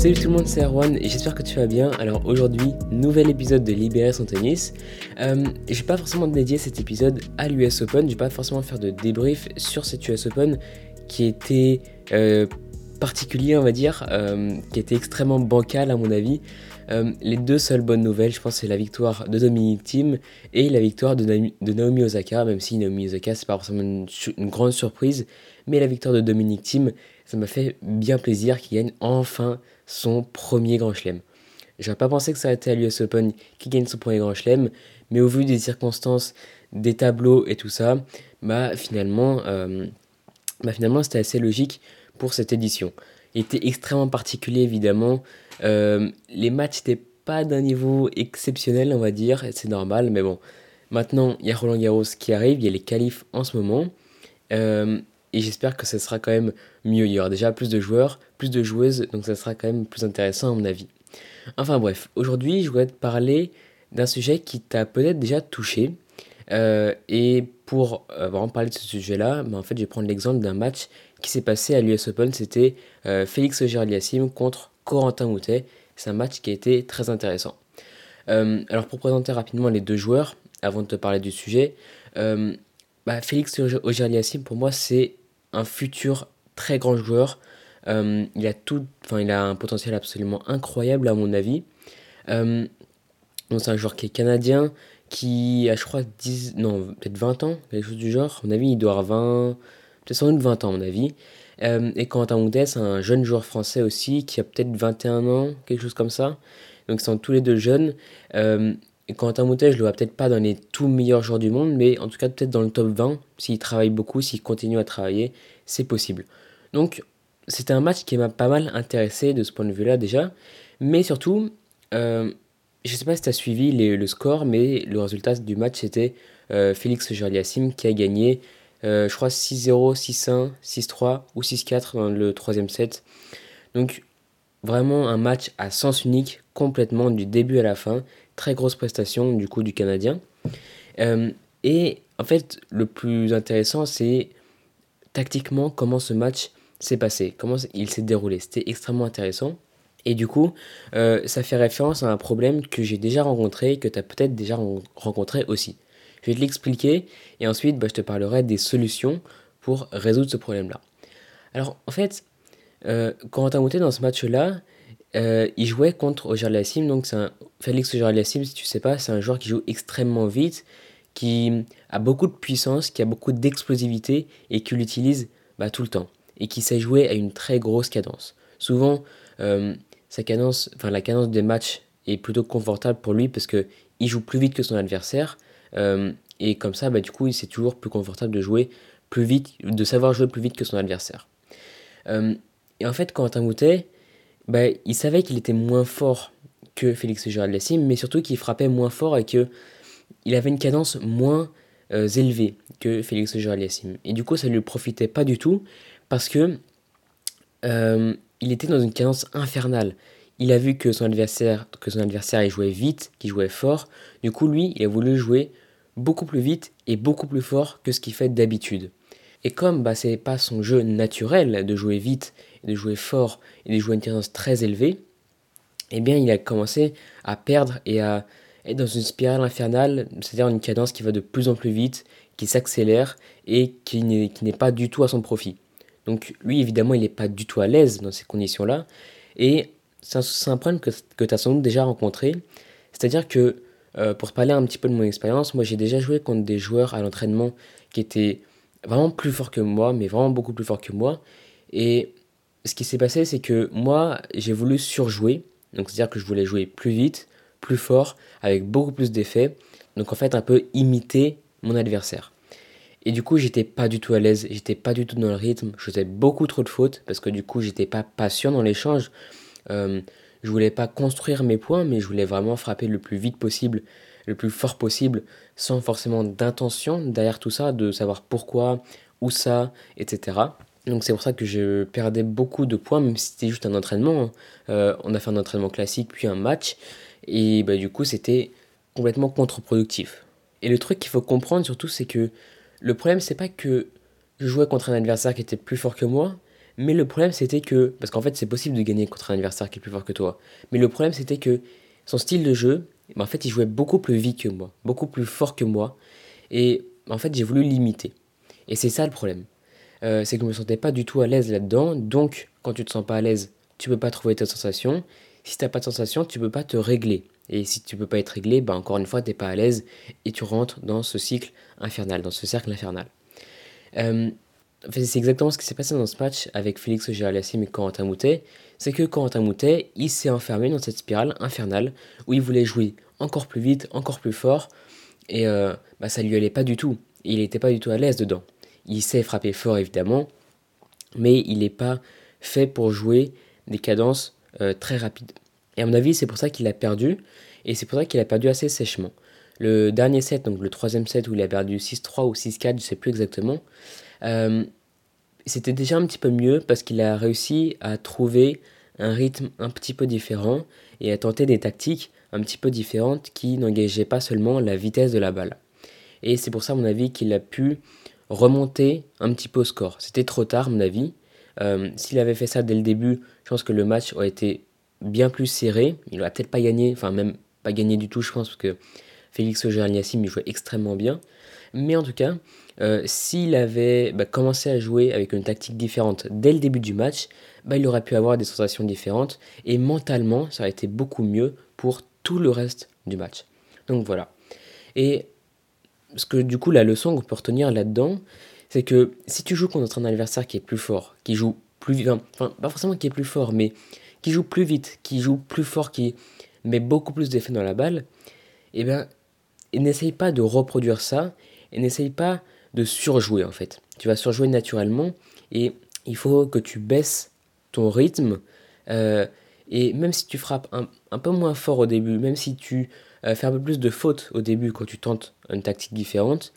Salut tout le monde, c'est Erwan et j'espère que tu vas bien. Alors aujourd'hui, nouvel épisode de Libérer son tennis. Euh, je vais pas forcément dédier cet épisode à l'US Open, je vais pas forcément faire de débrief sur cet US Open qui était euh, particulier, on va dire, euh, qui était extrêmement bancal à mon avis. Euh, les deux seules bonnes nouvelles, je pense, c'est la victoire de Dominic Thiem et la victoire de, Naomi Osaka, même si Naomi Osaka, c'est pas forcément une, grande surprise, mais la victoire de Dominic Thiem, ça m'a fait bien plaisir qu'il gagne enfin son premier Grand Chelem. J'aurais pas pensé que ça aurait été à l'US Open qu'il gagne son premier Grand Chelem, mais au vu des circonstances, des tableaux et tout ça, bah finalement, euh, bah finalement c'était assez logique pour cette édition. Était extrêmement particulier évidemment. Euh, les matchs n'étaient pas d'un niveau exceptionnel, on va dire, c'est normal, mais bon. Maintenant, il y a Roland Garros qui arrive, il y a les qualifs en ce moment. Euh, et j'espère que ça sera quand même mieux. Il y aura déjà plus de joueurs, plus de joueuses, donc ça sera quand même plus intéressant à mon avis. Enfin bref, aujourd'hui je voudrais te parler d'un sujet qui t'a peut-être déjà touché. Euh, et pour vraiment parler de ce sujet-là, ben, en fait je vais prendre l'exemple d'un match qui s'est passé à l'US Open. C'était Félix Auger-Aliassime contre Corentin Moutet. C'est un match qui a été très intéressant. Euh, alors pour présenter rapidement les deux joueurs, avant de te parler du sujet, euh, bah, Félix Auger-Aliassime pour moi c'est un futur très grand joueur. Euh, il, a tout, il a un potentiel absolument incroyable à mon avis. c'est un joueur qui est canadien, qui a je crois 10, non peut-être 20 ans, quelque chose du genre. À mon avis il doit avoir 20, peut-être sans doute 20 ans à mon avis. Euh, et Quentin Moutet, c'est un jeune joueur français aussi qui a peut-être 21 ans, quelque chose comme ça. Donc ils sont tous les deux jeunes. Euh, Quentin Moutet, je le vois peut-être pas dans les tout meilleurs joueurs du monde, mais en tout cas peut-être dans le top 20. S'il travaille beaucoup, s'il continue à travailler, c'est possible. Donc c'était un match qui m'a pas mal intéressé de ce point de vue-là déjà. Mais surtout, euh, je sais pas si tu as suivi le score, mais le résultat du match c'était euh, Félix Gerliassim qui a gagné euh, je crois 6-0, 6-1, 6-3 ou 6-4 dans le troisième set. Donc vraiment un match à sens unique complètement du début à la fin. Très grosse prestation du coup du Canadien. Euh, et en fait le plus intéressant c'est tactiquement comment ce match s'est passé, comment il s'est déroulé. C'était extrêmement intéressant. Et du coup, euh, ça fait référence à un problème que j'ai déjà rencontré, que tu as peut-être déjà rencontré aussi. Je vais te l'expliquer et ensuite bah, je te parlerai des solutions pour résoudre ce problème-là. Alors en fait, euh, Corentin Moutet dans ce match-là, euh, il jouait contre Ojar Sim, donc c'est un Félix Ojar Sim, si tu sais pas, c'est un joueur qui joue extrêmement vite, qui a beaucoup de puissance, qui a beaucoup d'explosivité et qui l'utilise bah, tout le temps et qui sait jouer à une très grosse cadence. Souvent, euh, sa cadence, enfin la cadence des matchs est plutôt confortable pour lui parce que il joue plus vite que son adversaire, et comme ça, bah, du coup, c'est toujours plus confortable de jouer plus vite, de savoir jouer plus vite que son adversaire. Euh, et en fait, Quentin Moutet, bah, il savait qu'il était moins fort que Félix Gérald Lassim, mais surtout qu'il frappait moins fort et qu'il avait une cadence moins euh, élevée que Félix Gérald Lassim. Et du coup, ça ne lui profitait pas du tout parce que il était dans une cadence infernale il a vu que son adversaire, que son adversaire il jouait vite, qu'il jouait fort. Du coup, lui, il a voulu jouer beaucoup plus vite et beaucoup plus fort que ce qu'il fait d'habitude. Et comme bah, c'est pas son jeu naturel de jouer vite, de jouer fort et de jouer une cadence très élevée, eh bien, il a commencé à perdre et à être dans une spirale infernale, c'est-à-dire une cadence qui va de plus en plus vite, qui s'accélère et qui n'est pas du tout à son profit. Donc lui, évidemment, il n'est pas du tout à l'aise dans ces conditions-là. Et c'est un, problème que, que tu as sans doute déjà rencontré. C'est-à-dire que, euh, pour parler un petit peu de mon expérience, moi j'ai déjà joué contre des joueurs à l'entraînement qui étaient vraiment plus forts que moi, mais vraiment beaucoup plus forts que moi. Et ce qui s'est passé, c'est que moi, j'ai voulu surjouer. Donc, c'est-à-dire que je voulais jouer plus vite, plus fort, avec beaucoup plus d'effets. Donc, en fait, un peu imiter mon adversaire. Et du coup, j'étais pas du tout à l'aise, j'étais pas du tout dans le rythme, je faisais beaucoup trop de fautes parce que du coup, j'étais pas patient dans l'échange. Euh, je voulais pas construire mes points, mais je voulais vraiment frapper le plus vite possible, le plus fort possible, sans forcément d'intention derrière tout ça, de savoir pourquoi, où ça, etc. Donc c'est pour ça que je perdais beaucoup de points, même si c'était juste un entraînement. Hein. Euh, on a fait un entraînement classique, puis un match, et bah, du coup c'était complètement contre-productif. Et le truc qu'il faut comprendre surtout, c'est que le problème c'est pas que je jouais contre un adversaire qui était plus fort que moi, Mais le problème c'était que, parce qu'en fait c'est possible de gagner contre un adversaire qui est plus fort que toi, mais le problème c'était que son style de jeu, en fait il jouait beaucoup plus vite que moi, beaucoup plus fort que moi, et en fait j'ai voulu limiter. Et c'est ça le problème. Euh, c'est que je me sentais pas du tout à l'aise là-dedans, donc quand tu te sens pas à l'aise, tu peux pas trouver ta sensation. Si t'as pas de sensation, tu peux pas te régler. Et si tu peux pas être réglé, bah encore une fois, t'es pas à l'aise et tu rentres dans ce cycle infernal, dans ce cercle infernal. Euh, c'est exactement ce qui s'est passé dans ce match avec Félix Géraliassim et Corentin Moutet. C'est que Corentin Moutet, il s'est enfermé dans cette spirale infernale où il voulait jouer encore plus vite, encore plus fort. Et euh, bah, ça lui allait pas du tout. Il n'était pas du tout à l'aise dedans. Il sait frapper fort évidemment, mais il n'est pas fait pour jouer des cadences euh, très rapides. Et à mon avis, c'est pour ça qu'il a perdu, et c'est pour ça qu'il a perdu assez sèchement. Le dernier set, donc le troisième set où il a perdu 6-3 ou 6-4, je sais plus exactement, euh, c'était déjà un petit peu mieux parce qu'il a réussi à trouver un rythme un petit peu différent et à tenter des tactiques un petit peu différentes qui n'engageaient pas seulement la vitesse de la balle. Et c'est pour ça, à mon avis, qu'il a pu remonter un petit peu au score. C'était trop tard, à mon avis. Euh, s'il avait fait ça dès le début, je pense que le match aurait été bien plus serré. Il n'aurait peut-être pas gagné, enfin même pas gagné du tout, je pense, parce que Félix auger il jouait extrêmement bien. Mais en tout cas, euh, s'il avait bah, commencé à jouer avec une tactique différente dès le début du match, bah, il aurait pu avoir des sensations différentes et mentalement, ça aurait été beaucoup mieux pour tout le reste du match. Donc voilà. Et ce que du coup, la leçon qu'on peut retenir là-dedans, c'est que si tu joues contre un adversaire qui est plus fort, qui joue plus vite, enfin, pas forcément qui est plus fort, mais qui joue plus vite, qui joue plus fort, qui met beaucoup plus d'effets dans la balle, eh bien, n'essaye pas de reproduire ça et n'essaye pas de surjouer en fait. Tu vas surjouer naturellement et il faut que tu baisses ton rythme. Euh, et même si tu frappes un, peu moins fort au début, même si tu euh, fais un peu plus de fautes au début quand tu tentes une tactique différente,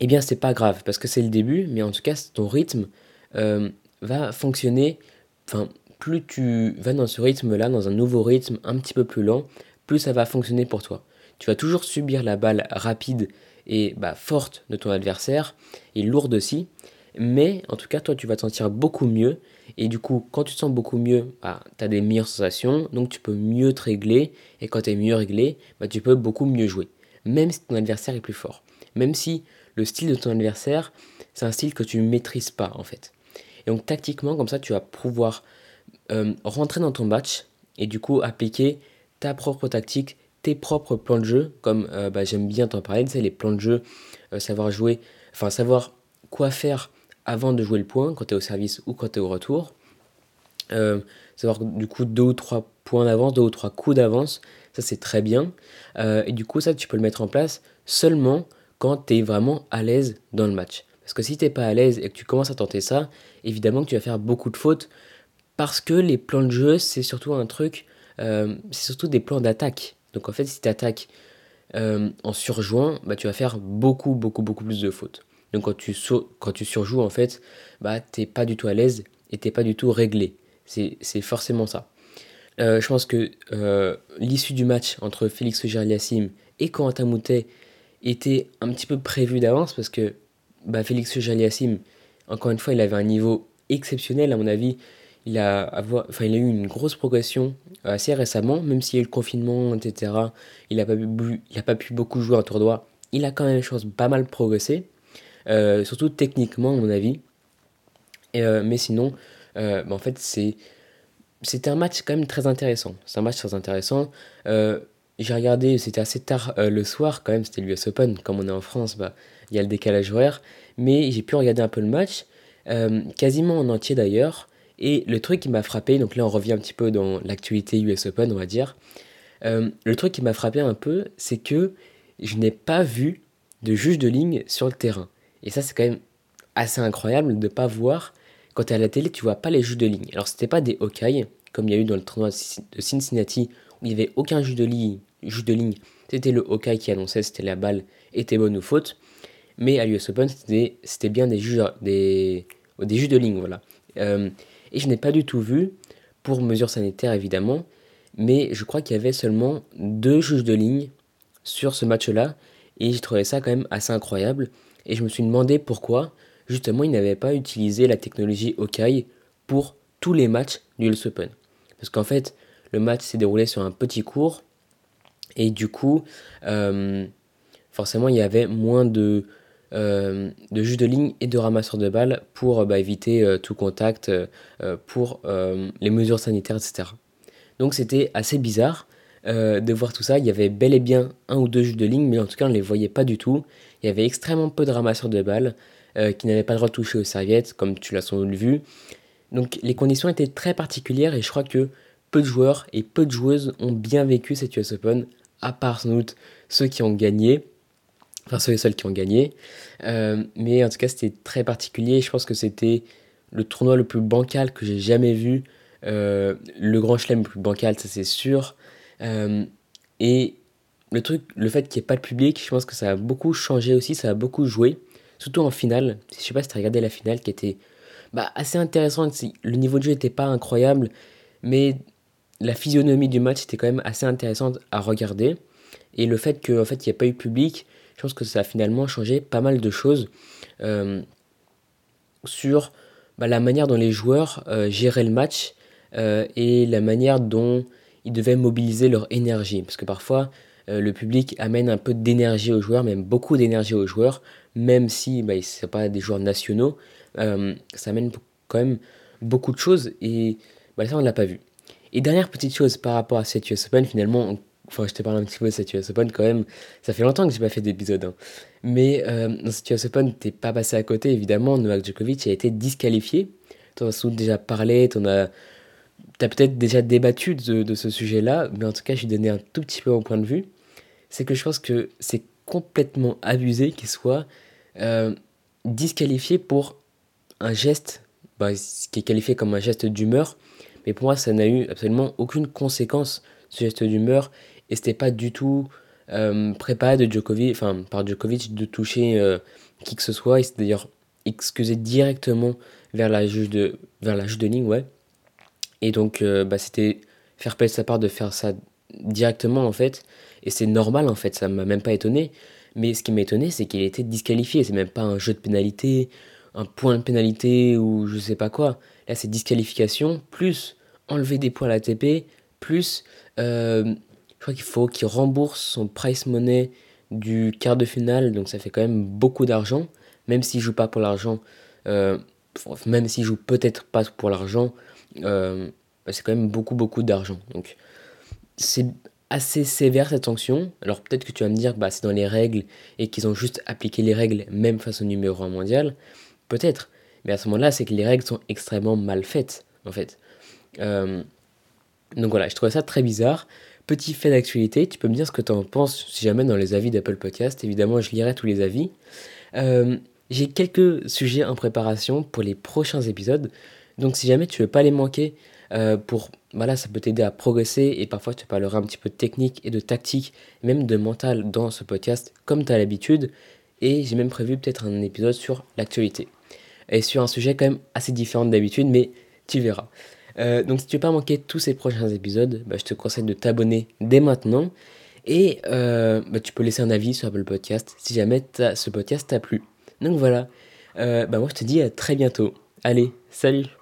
eh bien c'est pas grave parce que c'est le début, mais en tout cas ton rythme euh, va fonctionner. Enfin, plus tu vas dans ce rythme-là, dans un nouveau rythme un petit peu plus lent, plus ça va fonctionner pour toi. Tu vas toujours subir la balle rapide et bah, forte de ton adversaire, et lourde aussi, mais en tout cas, toi, tu vas te sentir beaucoup mieux, et du coup, quand tu te sens beaucoup mieux, bah, tu as des meilleures sensations, donc tu peux mieux te régler, et quand tu es mieux réglé, bah, tu peux beaucoup mieux jouer, même si ton adversaire est plus fort, même si le style de ton adversaire, c'est un style que tu ne maîtrises pas, en fait. Et donc, tactiquement, comme ça, tu vas pouvoir euh, rentrer dans ton match, et du coup, appliquer ta propre tactique, propres plans de jeu, comme euh, bah, j'aime bien t'en parler, les plans de jeu, euh, savoir jouer, enfin savoir quoi faire avant de jouer le point, quand tu es au service ou quand tu es au retour. Euh, savoir du coup deux ou trois points d'avance, deux ou trois coups d'avance, ça c'est très bien. et du coup ça tu peux le mettre en place seulement quand tu es vraiment à l'aise dans le match. Parce que si t'es pas à l'aise et que tu commences à tenter ça, évidemment que tu vas faire beaucoup de fautes parce que les plans de jeu c'est surtout un truc, c'est surtout des plans d'attaque. Donc en fait, si tu attaques euh, en surjouant, bah, tu vas faire beaucoup, beaucoup, beaucoup plus de fautes. Donc quand tu, quand tu surjoues, en fait, bah, tu n'es pas du tout à l'aise et tu n'es pas du tout réglé. C'est forcément ça. Euh, je pense que euh, l'issue du match entre Félix Auger-Aliassime et Corentin Moutet était un petit peu prévue d'avance parce que bah, Félix Auger-Aliassime, encore une fois, il avait un niveau exceptionnel à mon avis il a, eu une grosse progression euh, assez récemment, même s'il y a eu le confinement, etc. Il n'a pas, pu, beaucoup jouer en tournoi. Il a quand même, je pense, pas mal progressé, euh, surtout techniquement, à mon avis. Euh, mais sinon, bah, en fait, c'était un match quand même très intéressant. C'est un match très intéressant. j'ai regardé, c'était assez tard le soir, quand même, c'était l'US Open. Comme on est en France, bah, il y a le décalage horaire. Mais j'ai pu regarder un peu le match, quasiment en entier d'ailleurs. Et le truc qui m'a frappé, donc là on revient un petit peu dans l'actualité US Open, on va dire. Euh, le truc qui m'a frappé un peu, c'est que je n'ai pas vu de juge de ligne sur le terrain. Et ça, c'est quand même assez incroyable de ne pas voir. Quand tu es à la télé, tu vois pas les juges de ligne. Alors, c'était pas des Hawkeye, comme il y a eu dans le tournoi de Cincinnati, où il n'y avait aucun juge de ligne. Juge de ligne. C'était le Hawkeye qui annonçait si la balle était bonne ou faute. Mais à l'US Open, c'était bien des juges, des, des juges de ligne, voilà. Euh, et je n'ai pas du tout vu, pour mesures sanitaires évidemment, mais je crois qu'il y avait seulement deux juges de ligne sur ce match-là, et j'ai trouvé ça quand même assez incroyable, et je me suis demandé pourquoi, justement, ils n'avaient pas utilisé la technologie Hawkeye pour tous les matchs du US Open. Parce qu'en fait, le match s'est déroulé sur un petit cours et du coup, euh, forcément, il y avait moins de, de juges de ligne et de ramasseurs de balles pour bah, éviter euh, tout contact, pour les mesures sanitaires, etc. Donc c'était assez bizarre de voir tout ça. Il y avait bel et bien un ou deux juges de ligne, mais en tout cas, on ne les voyait pas du tout. Il y avait extrêmement peu de ramasseurs de balles qui n'avaient pas le droit de toucher aux serviettes, comme tu l'as sans doute vu. Donc les conditions étaient très particulières et je crois que peu de joueurs et peu de joueuses ont bien vécu cette US Open, à part sans doute ceux qui ont gagné, enfin ceux et seuls qui ont gagné. Euh, mais en tout cas, c'était très particulier. Je pense que c'était le tournoi le plus bancal que j'ai jamais vu. Euh, le grand chelem le plus bancal, ça c'est sûr. Euh, et le truc, le fait qu'il n'y ait pas de public, je pense que ça a beaucoup changé aussi, ça a beaucoup joué. Surtout en finale. Je sais pas si tu as regardé la finale qui était bah, assez intéressante. Le niveau de jeu n'était pas incroyable, mais la physionomie du match était quand même assez intéressante à regarder. Et le fait qu'en fait, il n'y ait pas eu public, je pense que ça a finalement changé pas mal de choses euh, sur bah, la manière dont les joueurs euh, géraient le match euh, et la manière dont ils devaient mobiliser leur énergie. Parce que parfois, le public amène un peu d'énergie aux joueurs, même beaucoup d'énergie aux joueurs, même si bah, ce ne pas des joueurs nationaux, ça amène quand même beaucoup de choses et bah, ça, on ne l'a pas vu. Et dernière petite chose par rapport à cette US Open, finalement, enfin je te parle un petit peu de US Open quand même, ça fait longtemps que j'ai pas fait d'épisode. Hein. Mais euh, dans Open, t'es pas passé à côté, évidemment, Novak Djokovic a été disqualifié. T'en as déjà parlé, t'en as... T'as peut-être déjà débattu de, ce sujet-là, mais en tout cas, je vais donner un tout petit peu mon point de vue. C'est que je pense que c'est complètement abusé qu'il soit euh, disqualifié pour un geste bah, qui est qualifié comme un geste d'humeur mais pour moi, ça n'a eu absolument aucune conséquence, ce geste d'humeur. Et c'était pas du tout euh, préparé de Djokovic, enfin, par Djokovic de toucher euh, qui que ce soit. Il s'est d'ailleurs excusé directement vers la juge de, vers la juge de ligne, ouais. Et donc, euh, bah, c'était faire payer de sa part de faire ça directement, en fait. Et c'est normal, en fait, ça m'a même pas étonné. Mais ce qui m'a étonné, c'est qu'il était disqualifié. C'est même pas un jeu de pénalité, un point de pénalité ou je sais pas quoi. Là, c'est disqualification, plus enlever des points à l'ATP, plus euh, crois qu'il faut qu'il rembourse son price money du quart de finale, donc ça fait quand même beaucoup d'argent, même s'il joue pas pour l'argent, euh, même s'il joue peut-être pas pour l'argent, euh, c'est quand même beaucoup beaucoup d'argent. Donc c'est assez sévère cette sanction. Alors peut-être que tu vas me dire que bah, c'est dans les règles et qu'ils ont juste appliqué les règles même face au numéro 1 mondial. Peut-être. Mais à ce moment-là, c'est que les règles sont extrêmement mal faites, en fait. Euh, donc voilà, je trouvais ça très bizarre. Petit fait d'actualité, tu peux me dire ce que tu en penses si jamais dans les avis d'Apple Podcast. Évidemment, je lirai tous les avis. Euh, j'ai quelques sujets en préparation pour les prochains épisodes. Donc si jamais tu veux pas les manquer, euh, pour voilà, ça peut t'aider à progresser et parfois je te un petit peu de technique et de tactique, même de mental dans ce podcast comme tu as l'habitude. Et j'ai même prévu peut-être un épisode sur l'actualité et sur un sujet quand même assez différent d'habitude, mais tu verras. Euh, donc si tu veux pas manquer tous ces prochains épisodes, bah, je te conseille de t'abonner dès maintenant. Et euh, bah, tu peux laisser un avis sur Apple Podcast si jamais ce podcast t'a plu. Donc voilà, euh, bah, moi je te dis à très bientôt. Allez, salut